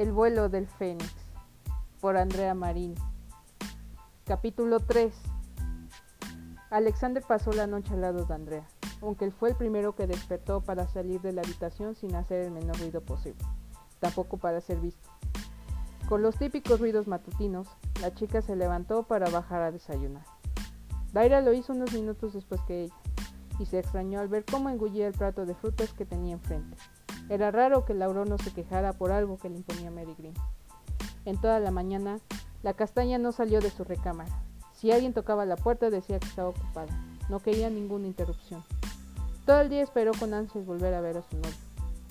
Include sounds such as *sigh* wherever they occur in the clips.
El vuelo del Fénix por Andrea Marín. Capítulo 3. Alexander pasó la noche al lado de Andrea, aunque él fue el primero que despertó para salir de la habitación sin hacer el menor ruido posible, tampoco para ser visto. Con los típicos ruidos matutinos, la chica se levantó para bajar a desayunar. Daira lo hizo unos minutos después que ella, y se extrañó al ver cómo engullía el plato de frutas que tenía enfrente. Era raro que Lauro no se quejara por algo que le imponía Mary Green. En toda la mañana, la castaña no salió de su recámara. Si alguien tocaba la puerta decía que estaba ocupada. No quería ninguna interrupción. Todo el día esperó con ansias volver a ver a su novio,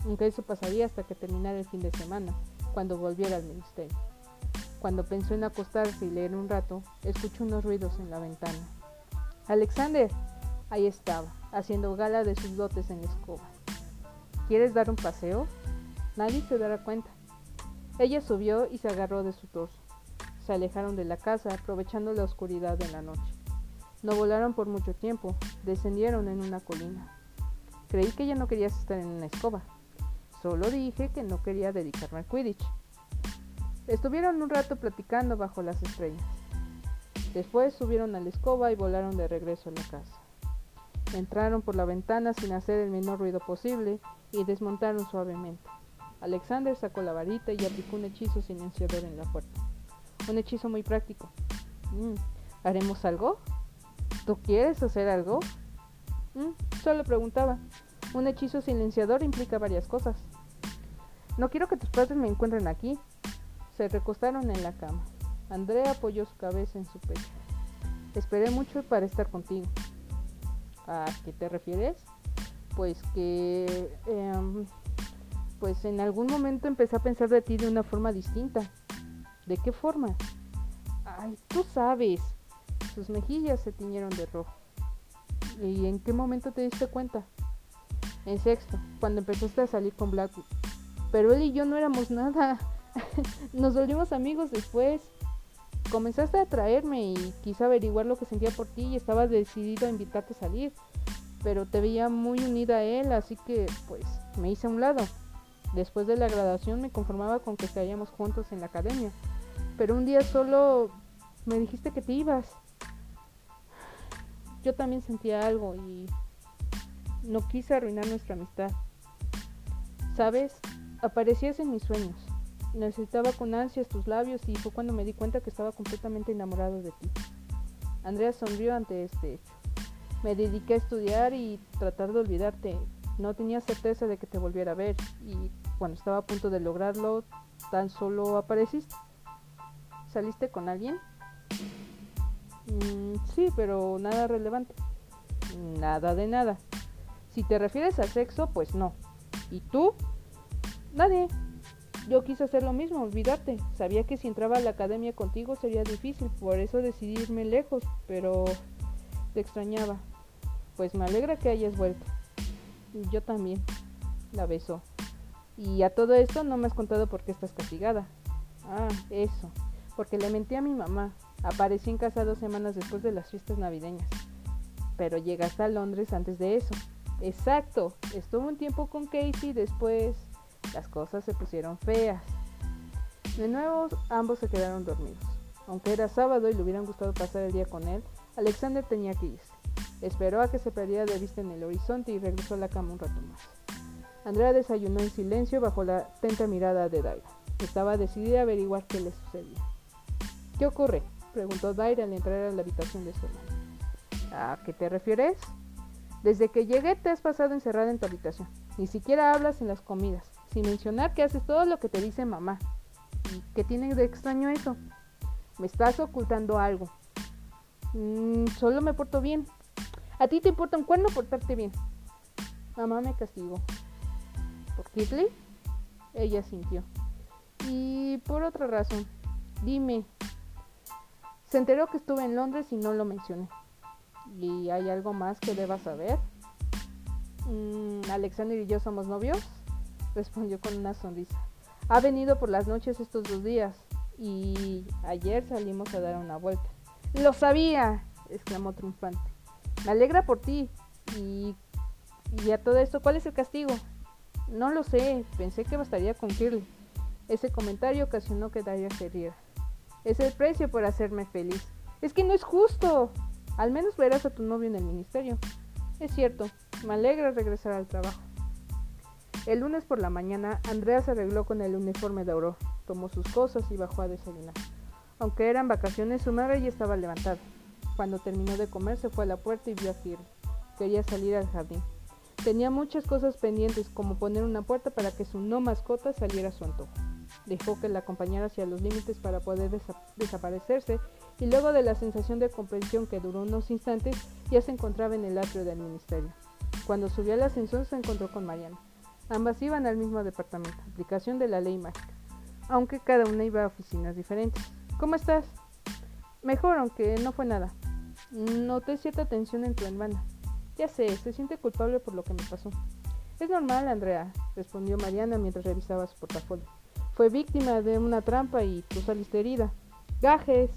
aunque eso pasaría hasta que terminara el fin de semana, cuando volviera al ministerio. Cuando pensó en acostarse y leer un rato, escuchó unos ruidos en la ventana. Alexander, ahí estaba, haciendo gala de sus dotes en la escoba. ¿Quieres dar un paseo? Nadie se dará cuenta. Ella subió y se agarró de su torso. Se alejaron de la casa, aprovechando la oscuridad de la noche. No volaron por mucho tiempo, descendieron en una colina. Creí que ya no querías estar en una escoba. Solo dije que no quería dedicarme al Quidditch. Estuvieron un rato platicando bajo las estrellas. Después subieron a la escoba y volaron de regreso a la casa. Entraron por la ventana sin hacer el menor ruido posible y desmontaron suavemente. Alexander sacó la varita y aplicó un hechizo silenciador en la puerta. Un hechizo muy práctico. Mm, ¿Haremos algo? ¿Tú quieres hacer algo? Mm, solo preguntaba. Un hechizo silenciador implica varias cosas. No quiero que tus padres me encuentren aquí. Se recostaron en la cama. Andrea apoyó su cabeza en su pecho. Esperé mucho para estar contigo. ¿A qué te refieres? Pues que... Em, pues en algún momento empecé a pensar de ti de una forma distinta. ¿De qué forma? Ay, tú sabes. Sus mejillas se tiñeron de rojo. ¿Y en qué momento te diste cuenta? En sexto, cuando empezaste a salir con Blackwood. Pero él y yo no éramos nada. *laughs* Nos volvimos amigos después. Comenzaste a atraerme y quise averiguar lo que sentía por ti y estaba decidido a invitarte a salir. Pero te veía muy unida a él, así que pues me hice a un lado. Después de la graduación me conformaba con que estaríamos juntos en la academia. Pero un día solo me dijiste que te ibas. Yo también sentía algo y no quise arruinar nuestra amistad. ¿Sabes? Aparecías en mis sueños. Necesitaba con ansias tus labios y fue cuando me di cuenta que estaba completamente enamorado de ti. Andrea sonrió ante este hecho. Me dediqué a estudiar y tratar de olvidarte. No tenía certeza de que te volviera a ver y cuando estaba a punto de lograrlo, tan solo apareciste. ¿Saliste con alguien? Mm, sí, pero nada relevante. Nada de nada. Si te refieres a sexo, pues no. ¿Y tú? Nadie. Yo quise hacer lo mismo, olvidarte. Sabía que si entraba a la academia contigo sería difícil, por eso decidí irme lejos, pero te extrañaba. Pues me alegra que hayas vuelto. Yo también. La besó. Y a todo esto no me has contado por qué estás castigada. Ah, eso. Porque le mentí a mi mamá. Aparecí en casa dos semanas después de las fiestas navideñas. Pero llegaste a Londres antes de eso. Exacto. Estuvo un tiempo con Casey, después las cosas se pusieron feas. De nuevo, ambos se quedaron dormidos. Aunque era sábado y le hubieran gustado pasar el día con él, Alexander tenía que irse. Esperó a que se perdiera de vista en el horizonte y regresó a la cama un rato más. Andrea desayunó en silencio bajo la atenta mirada de Daira. Estaba decidida a averiguar qué le sucedía. ¿Qué ocurre? preguntó Daira al entrar a la habitación de su hermano. ¿A qué te refieres? Desde que llegué te has pasado encerrada en tu habitación. Ni siquiera hablas en las comidas sin mencionar que haces todo lo que te dice mamá. ¿Y qué tiene de extraño eso? Me estás ocultando algo. Mm, solo me porto bien. ¿A ti te importa un cuerno portarte bien? Mamá me castigó. ¿Por Kitley? Ella sintió. Y por otra razón. Dime. Se enteró que estuve en Londres y no lo mencioné. ¿Y hay algo más que deba saber? Mm, ¿Alexander y yo somos novios? Respondió con una sonrisa. Ha venido por las noches estos dos días y ayer salimos a dar una vuelta. Lo sabía, exclamó triunfante. Me alegra por ti. Y, a todo esto, ¿cuál es el castigo? No lo sé, pensé que bastaría con. Ese comentario ocasionó que Daria se riera. Es el precio por hacerme feliz. Es que no es justo. Al menos verás a tu novio en el ministerio. Es cierto, me alegra regresar al trabajo. El lunes por la mañana, Andrea se arregló con el uniforme de oro, tomó sus cosas y bajó a desayunar. Aunque eran vacaciones, su madre ya estaba levantada. Cuando terminó de comer, se fue a la puerta y vio a Kirby. Quería salir al jardín. Tenía muchas cosas pendientes, como poner una puerta para que su no mascota saliera a su antojo. Dejó que la acompañara hacia los límites para poder desaparecerse y luego de la sensación de comprensión que duró unos instantes, ya se encontraba en el atrio del ministerio. Cuando subió al ascensor se encontró con Mariana. Ambas iban al mismo departamento, aplicación de la ley mágica, aunque cada una iba a oficinas diferentes. ¿Cómo estás? Mejor, aunque no fue nada. Noté cierta tensión en tu hermana. Ya sé, se siente culpable por lo que me pasó. Es normal, Andrea, respondió Mariana mientras revisaba su portafolio. Fue víctima de una trampa y tú saliste herida. Gajes.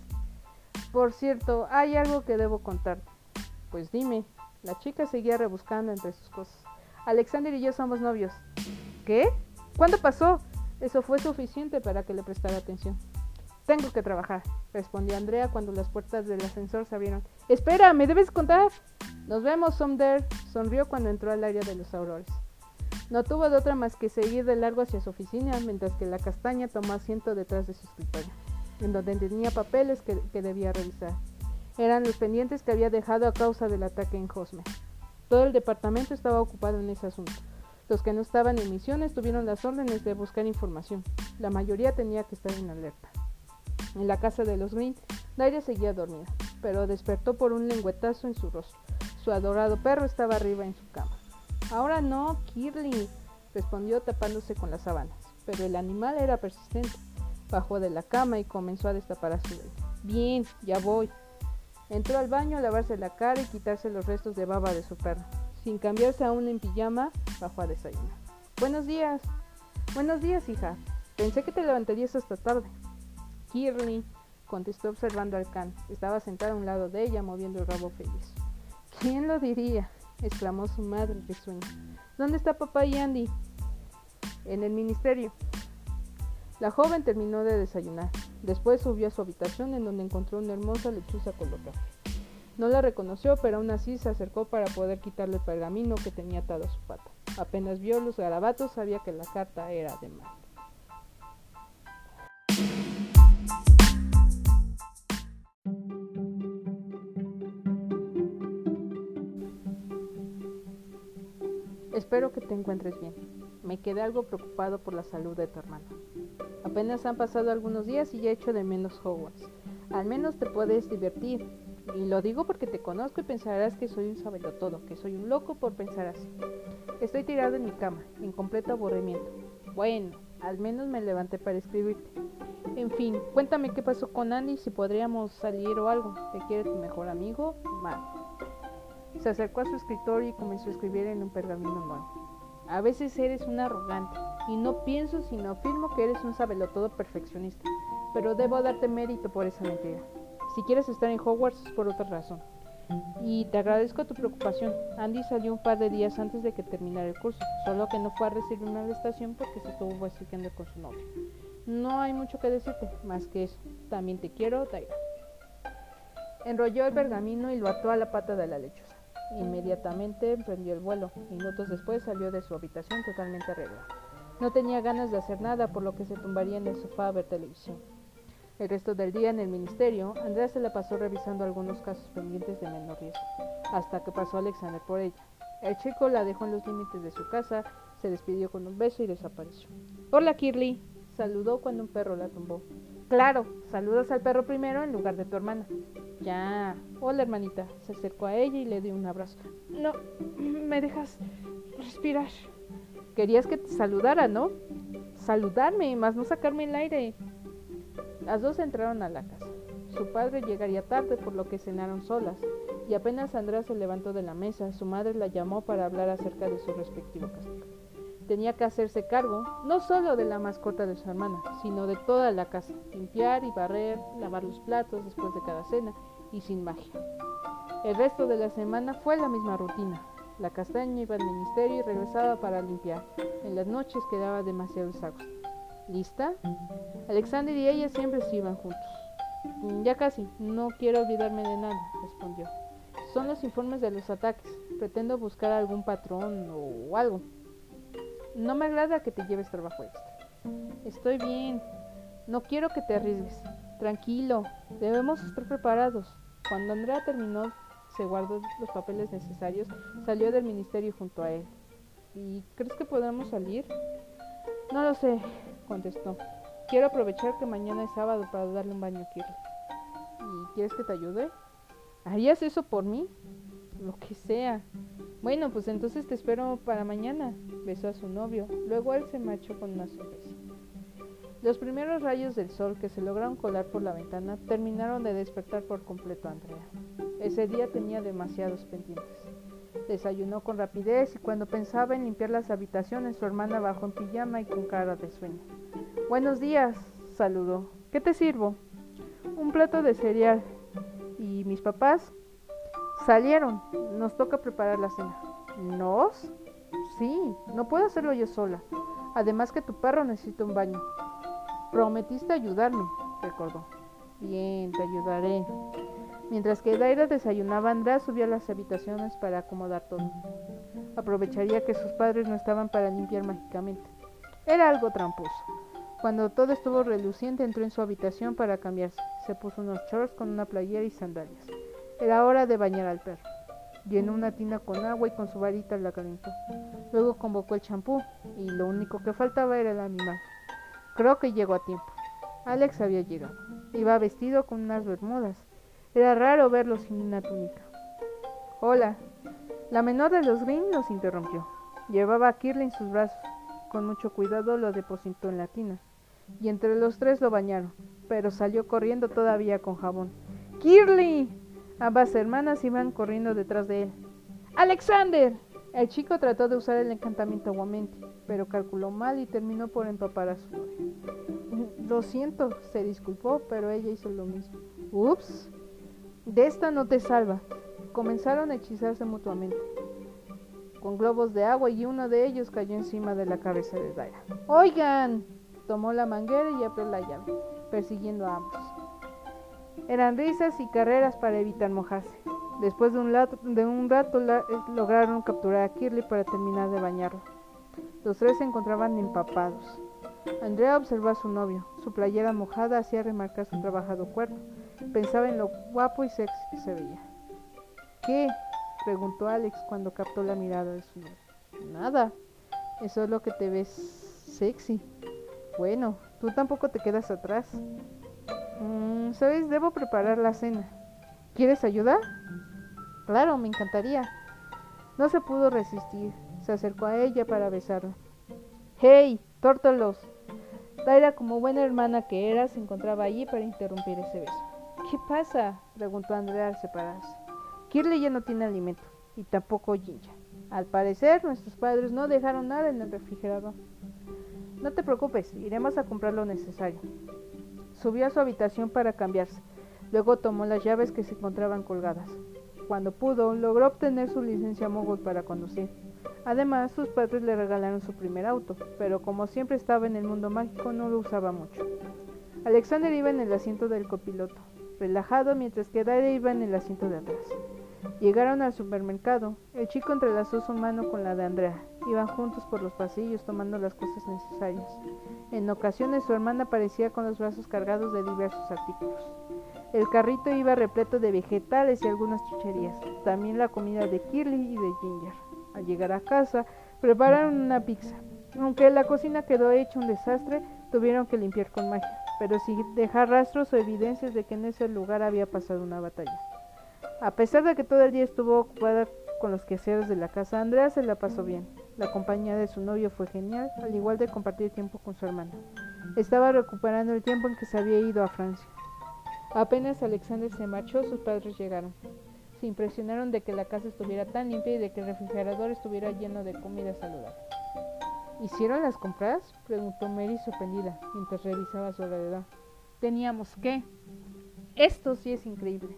Por cierto, hay algo que debo contarte. Pues dime. La chica seguía rebuscando entre sus cosas. Alexander y yo somos novios. ¿Qué? ¿Cuándo pasó? Eso fue suficiente para que le prestara atención. Tengo que trabajar, respondió Andrea cuando las puertas del ascensor se abrieron. Espera, me debes contar. Nos vemos, Somder, sonrió cuando entró al área de los aurores. No tuvo de otra más que seguir de largo hacia su oficina, mientras que la castaña tomó asiento detrás de su escritorio, en donde tenía papeles que, debía revisar. Eran los pendientes que había dejado a causa del ataque en Josme. Todo el departamento estaba ocupado en ese asunto. Los que no estaban en misiones tuvieron las órdenes de buscar información. La mayoría tenía que estar en alerta. En la casa de los Green, Nadia seguía dormida, pero despertó por un lengüetazo en su rostro. Su adorado perro estaba arriba en su cama. Ahora no, Kirly, respondió tapándose con las sábanas, pero el animal era persistente. Bajó de la cama y comenzó a destapar a su bebé. Bien, ya voy. Entró al baño a lavarse la cara y quitarse los restos de baba de su perro. Sin cambiarse aún en pijama, bajó a desayunar. Buenos días. Buenos días, hija. Pensé que te levantarías esta tarde. Kirly, contestó observando al can. Estaba sentado a un lado de ella, moviendo el rabo feliz. ¿Quién lo diría? exclamó su madre risueña. ¿Dónde está papá y Andy? En el ministerio. La joven terminó de desayunar. Después subió a su habitación en donde encontró una hermosa lechuza colocada. No la reconoció, pero aún así se acercó para poder quitarle el pergamino que tenía atado a su pata. Apenas vio los garabatos, sabía que la carta era de mal. Espero que te encuentres bien. Me quedé algo preocupado por la salud de tu hermano. Apenas han pasado algunos días y ya he hecho de menos Hogwarts. Al menos te puedes divertir. Y lo digo porque te conozco y pensarás que soy un todo, que soy un loco por pensar así. Estoy tirado en mi cama, en completo aburrimiento. Bueno, al menos me levanté para escribirte. En fin, cuéntame qué pasó con Andy, si podríamos salir o algo. ¿Te quiere tu mejor amigo? Mal. Se acercó a su escritorio y comenzó a escribir en un pergamino nuevo. A veces eres un arrogante, y no pienso sino afirmo que eres un sabelotodo perfeccionista, pero debo darte mérito por esa mentira. Si quieres estar en Hogwarts es por otra razón. Y te agradezco tu preocupación. Andy salió un par de días antes de que terminara el curso, solo que no fue a recibir una arrestación porque se estuvo besuqueando con su novio. No hay mucho que decirte, más que eso. También te quiero, Taira. Enrolló el pergamino y lo ató a la pata de la lechuza. Inmediatamente emprendió el vuelo. Minutos después salió de su habitación totalmente arreglada. No tenía ganas de hacer nada, por lo que se tumbaría en el sofá a ver televisión. El resto del día en el ministerio, Andrea se la pasó revisando algunos casos pendientes de menor riesgo, hasta que pasó Alexander por ella. El chico la dejó en los límites de su casa, se despidió con un beso y desapareció. Hola, Kirly, saludó cuando un perro la tumbó. Claro, saludas al perro primero en lugar de tu hermana. Ya. Hola, hermanita. Se acercó a ella y le dio un abrazo. No, me dejas respirar. Querías que te saludara, ¿no? Saludarme, más no sacarme el aire. Las dos entraron a la casa. Su padre llegaría tarde, por lo que cenaron solas, y apenas Andrea se levantó de la mesa, su madre la llamó para hablar acerca de su respectivo castigo tenía que hacerse cargo no solo de la mascota de su hermana, sino de toda la casa, limpiar y barrer, lavar los platos después de cada cena y sin magia. El resto de la semana fue la misma rutina. La castaña iba al ministerio y regresaba para limpiar. En las noches quedaba demasiado exhausta. ¿Lista? Alexander y ella siempre se iban juntos. Ya casi, no quiero olvidarme de nada, respondió. Son los informes de los ataques. Pretendo buscar algún patrón o algo. No me agrada que te lleves trabajo extra. Estoy bien. No quiero que te arriesgues. Tranquilo, debemos estar preparados. Cuando Andrea terminó, se guardó los papeles necesarios, salió del ministerio junto a él. ¿Y crees que podamos salir? No lo sé, contestó. Quiero aprovechar que mañana es sábado para darle un baño a. ¿Y quieres que te ayude? ¿Harías eso por mí? Lo que sea. Bueno, pues entonces te espero para mañana. Besó a su novio. Luego él se marchó con una sonrisa. Los primeros rayos del sol que se lograron colar por la ventana terminaron de despertar por completo a Andrea. Ese día tenía demasiados pendientes. Desayunó con rapidez y cuando pensaba en limpiar las habitaciones, su hermana bajó en pijama y con cara de sueño. Buenos días, saludó. ¿Qué te sirvo? Un plato de cereal. ¿Y mis papás? Salieron. Nos toca preparar la cena. ¿Nos? Sí, no puedo hacerlo yo sola. Además que tu perro necesita un baño. Prometiste ayudarme, recordó. Bien, te ayudaré. Mientras que Daira desayunaba, Andrea subió a las habitaciones para acomodar todo. Aprovecharía que sus padres no estaban para limpiar mágicamente. Era algo tramposo. Cuando todo estuvo reluciente, entró en su habitación para cambiarse. Se puso unos shorts con una playera y sandalias. Era hora de bañar al perro. Llenó una tina con agua y con su varita la calentó. Luego convocó el champú y lo único que faltaba era el animal. Creo que llegó a tiempo. Alex había llegado. Iba vestido con unas bermudas. Era raro verlo sin una túnica. Hola. La menor de los Green los interrumpió. Llevaba a Kirly en sus brazos. Con mucho cuidado lo depositó en la tina y entre los tres lo bañaron, pero salió corriendo todavía con jabón. ¡Kirly! Ambas hermanas iban corriendo detrás de él. ¡Alexander! El chico trató de usar el encantamiento aguamente, pero calculó mal y terminó por empapar a su novia. Lo siento, se disculpó, pero ella hizo lo mismo. ¡Ups! De esta no te salva. Comenzaron a hechizarse mutuamente, con globos de agua y uno de ellos cayó encima de la cabeza de Daira. ¡Oigan! Tomó la manguera y abrió la llave, persiguiendo a ambos. Eran risas y carreras para evitar mojarse. Después de un, rato eh, lograron capturar a Kirly para terminar de bañarlo. Los tres se encontraban empapados. Andrea observó a su novio. Su playera mojada hacía remarcar su trabajado cuerpo. Pensaba en lo guapo y sexy que se veía. ¿Qué? preguntó Alex cuando captó la mirada de su novio. Nada. Eso es lo que te ves sexy. Bueno, tú tampoco te quedas atrás. Mm, Sabes, debo preparar la cena. ¿Quieres ayudar? Claro, me encantaría. No se pudo resistir. Se acercó a ella para besarla. ¡Hey, tórtolos! Taira, como buena hermana que era, se encontraba allí para interrumpir ese beso. ¿Qué pasa? preguntó Andrea al separarse. Kirley ya no tiene alimento, y tampoco Ginger. Al parecer, nuestros padres no dejaron nada en el refrigerador. No te preocupes, iremos a comprar lo necesario. Subió a su habitación para cambiarse. Luego tomó las llaves que se encontraban colgadas. Cuando pudo, logró obtener su licencia móvil para conducir. Además, sus padres le regalaron su primer auto, pero como siempre estaba en el mundo mágico, no lo usaba mucho. Alexander iba en el asiento del copiloto, relajado, mientras que Dare iba en el asiento de atrás. Llegaron al supermercado. El chico entrelazó su mano con la de Andrea. Iban juntos por los pasillos tomando las cosas necesarias. En ocasiones su hermana aparecía con los brazos cargados de diversos artículos. El carrito iba repleto de vegetales y algunas chucherías, también la comida de Kirly y de Ginger. Al llegar a casa, prepararon una pizza. Aunque la cocina quedó hecha un desastre, tuvieron que limpiar con magia, pero sin dejar rastros o evidencias de que en ese lugar había pasado una batalla. A pesar de que todo el día estuvo ocupada con los quehaceres de la casa, Andrea se la pasó bien. La compañía de su novio fue genial, al igual de compartir tiempo con su hermana. Estaba recuperando el tiempo en que se había ido a Francia. Apenas Alexander se marchó, sus padres llegaron. Se impresionaron de que la casa estuviera tan limpia y de que el refrigerador estuviera lleno de comida saludable. ¿Hicieron las compras? preguntó Mary sorprendida mientras revisaba su alrededor. ¿Teníamos qué? Esto sí es increíble.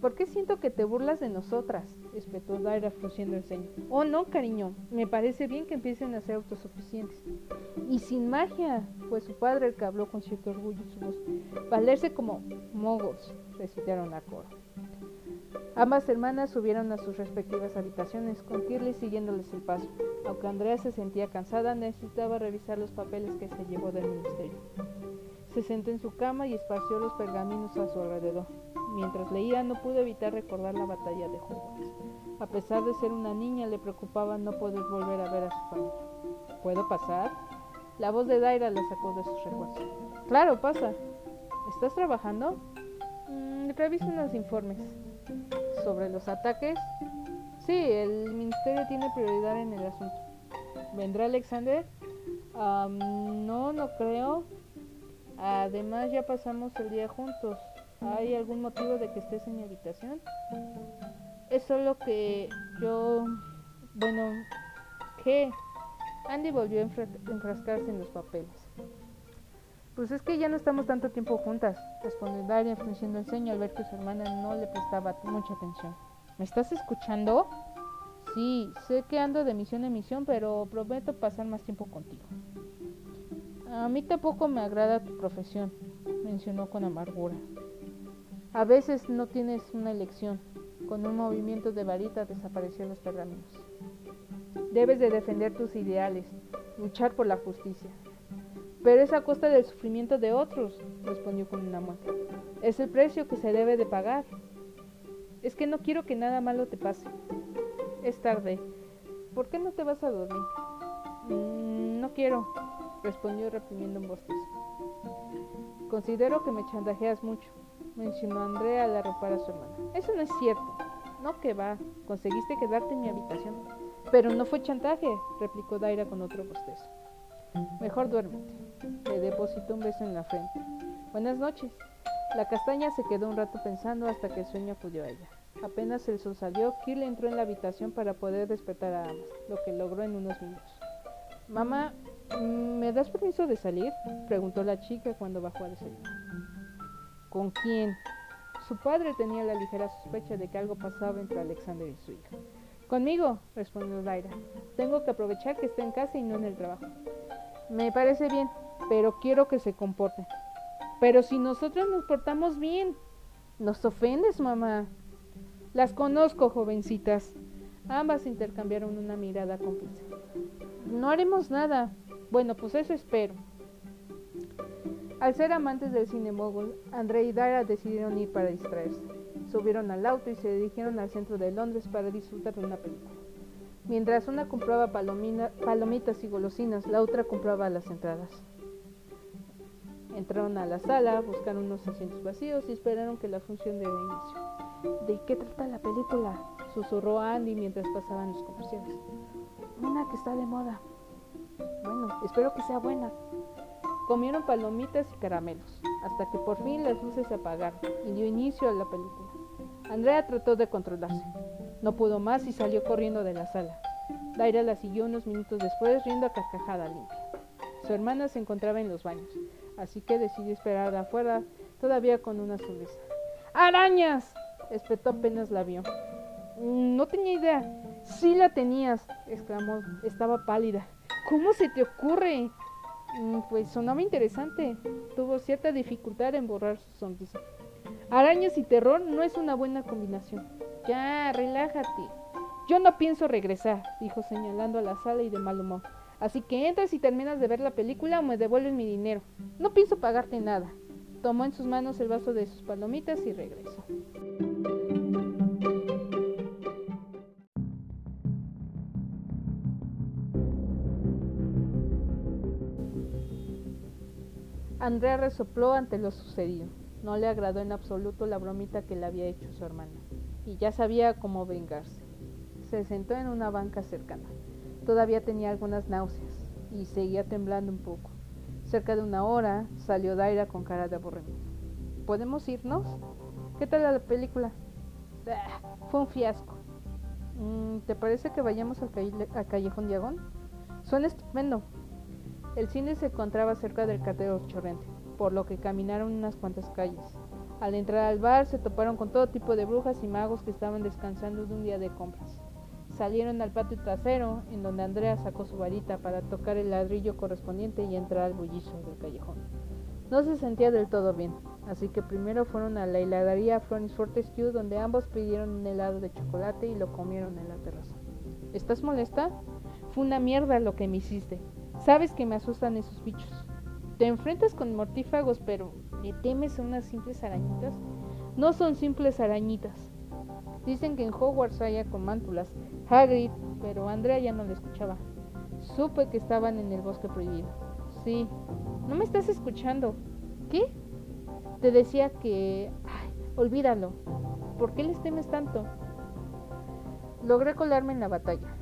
¿Por qué siento que te burlas de nosotras? espetó Daira frunciendo el ceño. Oh, no, cariño, me parece bien que empiecen a ser autosuficientes. Y sin magia, fue su padre el que habló con cierto orgullo en su voz. Valerse como mogos, recitaron a coro. Ambas hermanas subieron a sus respectivas habitaciones, con Kirly siguiéndoles el paso. Aunque Andrea se sentía cansada, necesitaba revisar los papeles que se llevó del ministerio. Se sentó en su cama y esparció los pergaminos a su alrededor. Mientras leía no pudo evitar recordar la batalla de Hogwarts. A pesar de ser una niña, le preocupaba no poder volver a ver a su familia. ¿Puedo pasar? La voz de Daira la sacó de sus recuerdos. Claro, pasa. ¿Estás trabajando? Mm, reviso unos informes. ¿Sobre los ataques? Sí, el ministerio tiene prioridad en el asunto. ¿Vendrá Alexander? no, no creo. Además ya pasamos el día juntos. ¿Hay algún motivo de que estés en mi habitación? Es solo que yo... Bueno, ¿qué? Andy volvió a enfrascarse en los papeles. Pues es que ya no estamos tanto tiempo juntas, respondió Daria frunciendo el ceño al ver que su hermana no le prestaba mucha atención. ¿Me estás escuchando? Sí, sé que ando de misión en misión, pero prometo pasar más tiempo contigo. A mí tampoco me agrada tu profesión, mencionó con amargura. A veces no tienes una elección. Con un movimiento de varita desaparecieron los pergaminos. Debes de defender tus ideales, luchar por la justicia. Pero es a costa del sufrimiento de otros, respondió con una mueca. Es el precio que se debe de pagar. Es que no quiero que nada malo te pase. Es tarde. ¿Por qué no te vas a dormir? Mm, no quiero respondió reprimiendo un bostezo. Considero que me chantajeas mucho, mencionó Andrea al arropar a su hermana. Eso no es cierto. No que va, conseguiste quedarte en mi habitación. Pero no fue chantaje, replicó Daira con otro bostezo. Mejor duérmete. Le depositó un beso en la frente. Buenas noches. La castaña se quedó un rato pensando hasta que el sueño acudió a ella. Apenas el sol salió, Kirle entró en la habitación para poder despertar a ambas, lo que logró en unos minutos. Mamá, ¿Me das permiso de salir? preguntó la chica cuando bajó a desayunar. ¿Con quién? Su padre tenía la ligera sospecha de que algo pasaba entre Alexander y su hija. Conmigo, respondió Daira. Tengo que aprovechar que está en casa y no en el trabajo. Me parece bien, pero quiero que se comporte. Pero si nosotros nos portamos bien, nos ofendes, mamá. Las conozco, jovencitas. Ambas intercambiaron una mirada cómplice. No haremos nada, bueno, pues eso espero. Al ser amantes del cine mogul, André y Dara decidieron ir para distraerse. Subieron al auto y se dirigieron al centro de Londres para disfrutar de una película. Mientras una compraba palomitas y golosinas, la otra compraba las entradas. Entraron a la sala, buscaron unos asientos vacíos y esperaron que la función diera inicio. ¿De qué trata la película? Susurró Andy mientras pasaban los comerciales. Una que está de moda, bueno, espero que sea buena. Comieron palomitas y caramelos, hasta que por fin las luces se apagaron y dio inicio a la película. Andrea trató de controlarse. No pudo más y salió corriendo de la sala. Daira la siguió unos minutos después riendo a carcajada limpia. Su hermana se encontraba en los baños, así que decidió esperar afuera, todavía con una sonrisa. ¡Arañas! espetó apenas la vio. Mm, no tenía idea. Sí la tenías, exclamó. Estaba pálida. ¿Cómo se te ocurre? Mm, pues sonaba interesante. Tuvo cierta dificultad en borrar su sonrisa. Arañas y terror no es una buena combinación. Ya, relájate. Yo no pienso regresar, dijo señalando a la sala y de mal humor. Así que entras y terminas de ver la película o me devuelves mi dinero. No pienso pagarte nada. Tomó en sus manos el vaso de sus palomitas y regresó. Andrea resopló ante lo sucedido. No le agradó en absoluto la bromita que le había hecho su hermana, y ya sabía cómo vengarse. Se sentó en una banca cercana. Todavía tenía algunas náuseas y seguía temblando un poco. Cerca de una hora salió Daira con cara de aburrimiento. ¿Podemos irnos? ¿Qué tal la película? Ah, fue un fiasco. Mm, ¿Te parece que vayamos al, al Callejón Diagón? Suena estupendo. El cine se encontraba cerca del cateo Chorrente, por lo que caminaron unas cuantas calles. Al entrar al bar se toparon con todo tipo de brujas y magos que estaban descansando de un día de compras. Salieron al patio trasero, en donde Andrea sacó su varita para tocar el ladrillo correspondiente y entrar al bullicio del callejón. No se sentía del todo bien, así que primero fueron a la heladería Fronis Fortescue, donde ambos pidieron un helado de chocolate y lo comieron en la terraza. ¿Estás molesta? Fue una mierda lo que me hiciste. Sabes que me asustan esos bichos. Te enfrentas con mortífagos, pero ¿le temes a unas simples arañitas? No son simples arañitas. Dicen que en Hogwarts hay mántulas. Hagrid, pero Andrea ya no le escuchaba. Supe que estaban en el bosque prohibido. Sí. ¿No me estás escuchando? ¿Qué? Te decía que... Ay, olvídalo. ¿Por qué les temes tanto? Logré colarme en la batalla.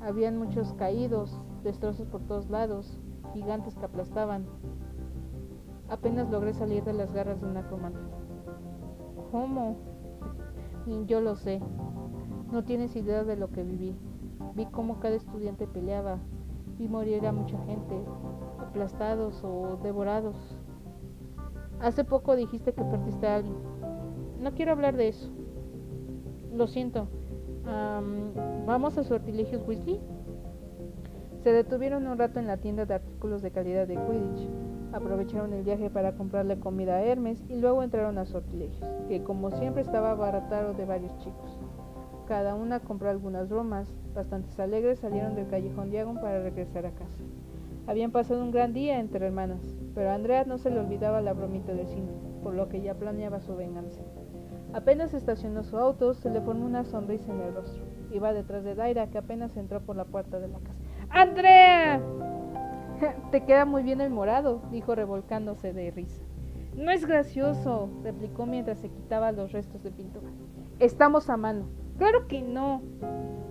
Habían muchos caídos, destrozos por todos lados, gigantes que aplastaban. Apenas logré salir de las garras de un acromante. ¿Cómo? Yo lo sé. No tienes idea de lo que viví. Vi cómo cada estudiante peleaba. Vi morir a mucha gente, aplastados o devorados. Hace poco dijiste que perdiste a alguien. No quiero hablar de eso. Lo siento. ¿Vamos a Sortilegios Weasley? Se detuvieron un rato en la tienda de artículos de calidad de Quidditch. Aprovecharon el viaje para comprarle comida a Hermes y luego entraron a Sortilegios, que como siempre estaba baratado de varios chicos. Cada una compró algunas bromas. Bastantes alegres salieron del callejón Diagon para regresar a casa. Habían pasado un gran día entre hermanas, pero a Andrea no se le olvidaba la bromita de cine, por lo que ya planeaba su venganza. Apenas estacionó su auto, se le formó una sonrisa en el rostro. Iba detrás de Daira, que apenas entró por la puerta de la casa. ¡Andrea! Te queda muy bien el morado, dijo revolcándose de risa. No es gracioso, replicó mientras se quitaba los restos de pintura. Estamos a mano. Claro que no.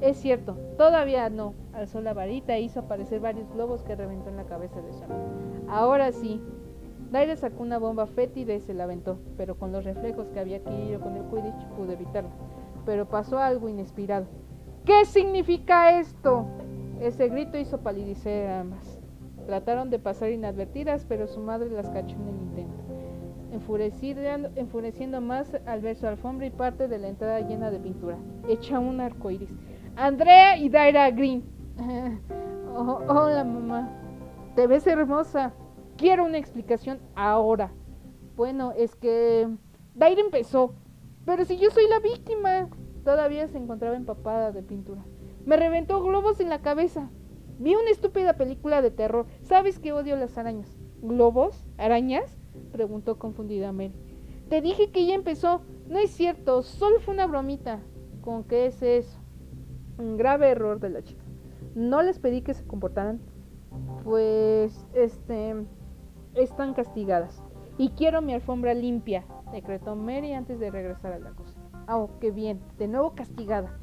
Es cierto, todavía no. Alzó la varita e hizo aparecer varios globos que reventó en la cabeza de Sam. Ahora sí, Daire sacó una bomba fétida y se la aventó, pero con los reflejos que había adquirido con el Quidditch pudo evitarlo. Pero pasó algo inesperado. ¿Qué significa esto? Ese grito hizo palidecer a ambas. Trataron de pasar inadvertidas, pero su madre las cachó en el intento. Enfureciendo más al ver su alfombra y parte de la entrada llena de pintura, hecha un arco iris. ¡Andrea y Daira Green! *laughs* Oh, hola, mamá. Te ves hermosa. Quiero una explicación ahora. Bueno, es que Daire empezó. Pero si yo soy la víctima. Todavía se encontraba empapada de pintura. Me reventó globos en la cabeza. Vi una estúpida película de terror. ¿Sabes que odio las arañas? ¿Globos? ¿Arañas? preguntó confundida Mary. Te dije que ya empezó. No es cierto, solo fue una bromita. ¿Con qué es eso? Un grave error de la chica. No les pedí que se comportaran. Pues, este, están castigadas. Y quiero mi alfombra limpia, decretó Mary antes de regresar a la cocina. Oh, qué bien, de nuevo castigada.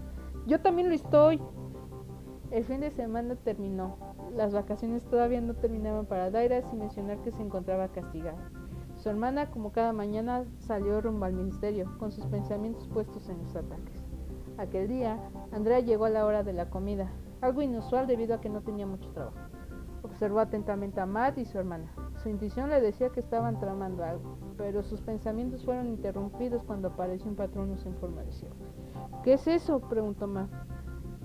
Yo también lo estoy. El fin de semana terminó. Las vacaciones todavía no terminaban para Daira sin mencionar que se encontraba castigada. Su hermana, como cada mañana, salió rumbo al ministerio, con sus pensamientos puestos en los ataques. Aquel día, Andrea llegó a la hora de la comida, algo inusual debido a que no tenía mucho trabajo. Observó atentamente a Matt y su hermana. Su intuición le decía que estaban tramando algo, pero sus pensamientos fueron interrumpidos cuando apareció un patronus en forma de cielo. ¿Qué es eso? preguntó Matt.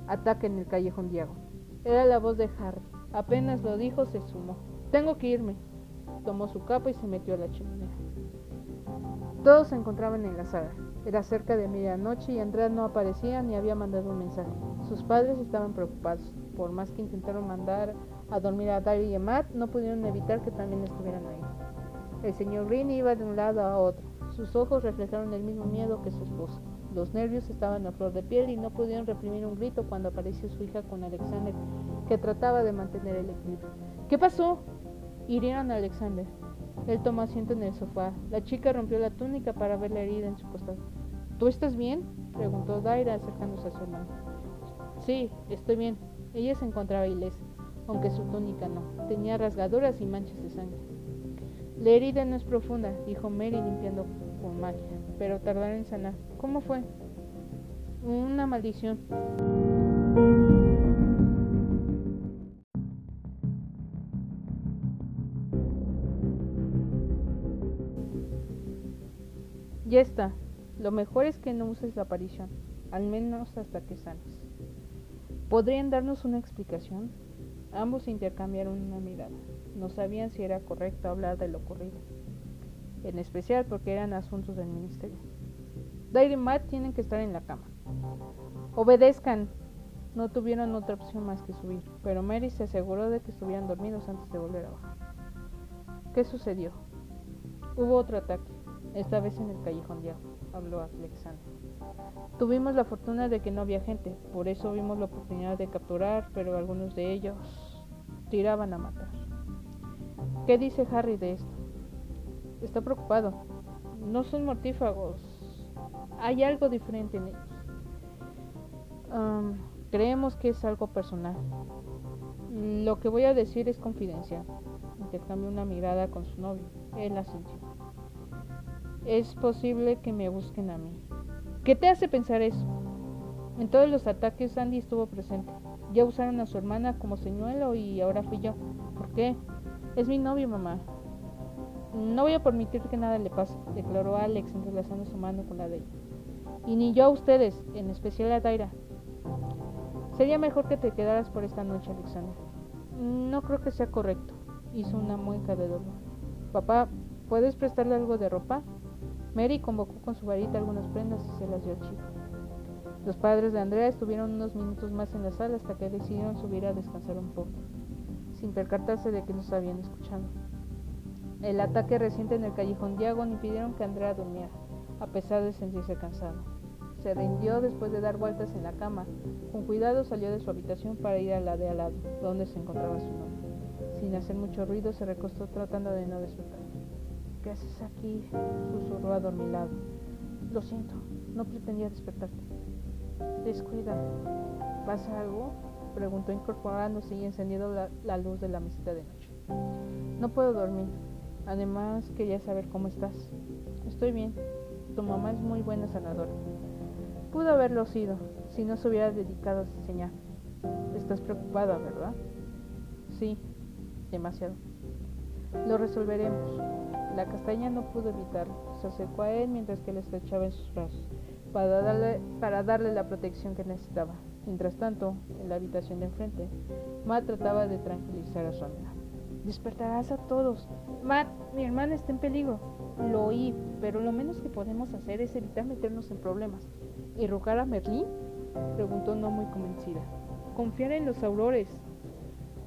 Ataque en el callejón Diago. Era la voz de Harry. Apenas lo dijo, se sumó. Tengo que irme. Tomó su capa y se metió a la chimenea. Todos se encontraban en la sala. Era cerca de medianoche y Andrea no aparecía ni había mandado un mensaje. Sus padres estaban preocupados. Por más que intentaron mandar a dormir a Dari y a Matt, no pudieron evitar que también estuvieran ahí. El señor Green iba de un lado a otro. Sus ojos reflejaron el mismo miedo que su esposa. Los nervios estaban a flor de piel y no pudieron reprimir un grito cuando apareció su hija con Alexander, que trataba de mantener el equilibrio. ¿Qué pasó? Hirieron a Alexander. Él tomó asiento en el sofá. La chica rompió la túnica para ver la herida en su costado. ¿Tú estás bien? preguntó Daira acercándose a su hermano. Sí, estoy bien. Ella se encontraba ilesa aunque su túnica no. Tenía rasgaduras y manchas de sangre. La herida no es profunda, dijo Mary limpiando con magia, pero tardará en sanar. ¿Cómo fue? Una maldición. Ya está. Lo mejor es que no uses la aparición, al menos hasta que sanes. ¿Podrían darnos una explicación? Ambos intercambiaron una mirada. No sabían si era correcto hablar de lo ocurrido, en especial porque eran asuntos del ministerio. Dair y Matt tienen que estar en la cama. Obedezcan. No tuvieron otra opción más que subir, pero Mary se aseguró de que estuvieran dormidos antes de volver a bajar. ¿Qué sucedió? Hubo otro ataque, esta vez en el callejón diablo, habló Alexander. Tuvimos la fortuna de que no había gente, por eso vimos la oportunidad de capturar, pero algunos de ellos tiraban a matar. ¿Qué dice Harry de esto? Está preocupado. No son mortífagos. Hay algo diferente en ellos. creemos que es algo personal. Lo que voy a decir es confidencial. Intercambió una mirada con su novio. Él asintió. Es posible que me busquen a mí. ¿Qué te hace pensar eso? En todos los ataques Andy estuvo presente. Ya usaron a su hermana como señuelo y ahora fui yo. ¿Por qué? Es mi novio, mamá. No voy a permitir que nada le pase, declaró Alex entrelazando su mano con la de ella. Y ni yo a ustedes, en especial a Daira. Sería mejor que te quedaras por esta noche, Alexander. No creo que sea correcto. Hizo una mueca de dolor. Papá, ¿puedes prestarle algo de ropa? Mary convocó con su varita algunas prendas y se las dio al chico. Los padres de Andrea estuvieron unos minutos más en la sala hasta que decidieron subir a descansar un poco sin percatarse de que nos habían escuchado. El ataque reciente en el callejón Diagon impidieron que Andrea durmiera, a pesar de sentirse cansado. Se rindió después de dar vueltas en la cama. Con cuidado salió de su habitación para ir a la de al lado, donde se encontraba su novio. Sin hacer mucho ruido se recostó tratando de no despertar. ¿Qué haces aquí? susurró adormilado. Lo siento, no pretendía despertarte. Descuida. ¿Pasa algo? preguntó incorporándose y encendiendo la, luz de la mesita de noche. No puedo dormir. Además, quería saber cómo estás. Estoy bien. Tu mamá es muy buena sanadora. Pudo haberlo sido si no se hubiera dedicado a enseñar. Estás preocupada, ¿verdad? Sí, demasiado. Lo resolveremos. La castaña no pudo evitarlo. Se acercó a él mientras que le estrechaba en sus brazos para darle, para darle la protección que necesitaba. Mientras tanto, en la habitación de enfrente, Matt trataba de tranquilizar a su amiga. Despertarás a todos. Matt, mi hermana está en peligro. Lo oí, pero lo menos que podemos hacer es evitar meternos en problemas. ¿Y rogar a Merlín? Preguntó no muy convencida. Confiar en los aurores.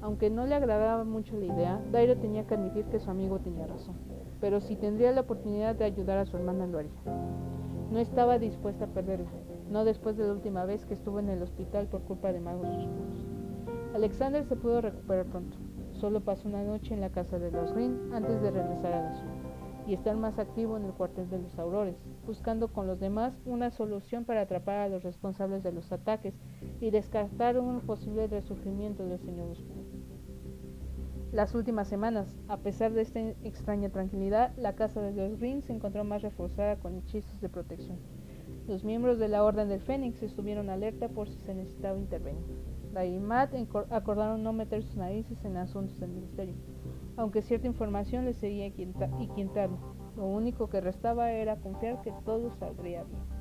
Aunque no le agradaba mucho la idea, Dairo tenía que admitir que su amigo tenía razón. Pero si tendría la oportunidad de ayudar a su hermana, lo haría. No estaba dispuesta a perderla no después de la última vez que estuvo en el hospital por culpa de magos oscuros. Alexander se pudo recuperar pronto. Solo pasó una noche en la casa de los Green antes de regresar a la ciudad y estar más activo en el cuartel de los Aurores, buscando con los demás una solución para atrapar a los responsables de los ataques y descartar un posible resurgimiento del Señor Oscuro. Las últimas semanas, a pesar de esta extraña tranquilidad, la casa de los Green se encontró más reforzada con hechizos de protección. Los miembros de la Orden del Fénix estuvieron alerta por si se necesitaba intervenir. Y Matt acordaron no meter sus narices en asuntos del ministerio, aunque cierta información les seguía inquietando. Lo único que restaba era confiar que todo saldría bien.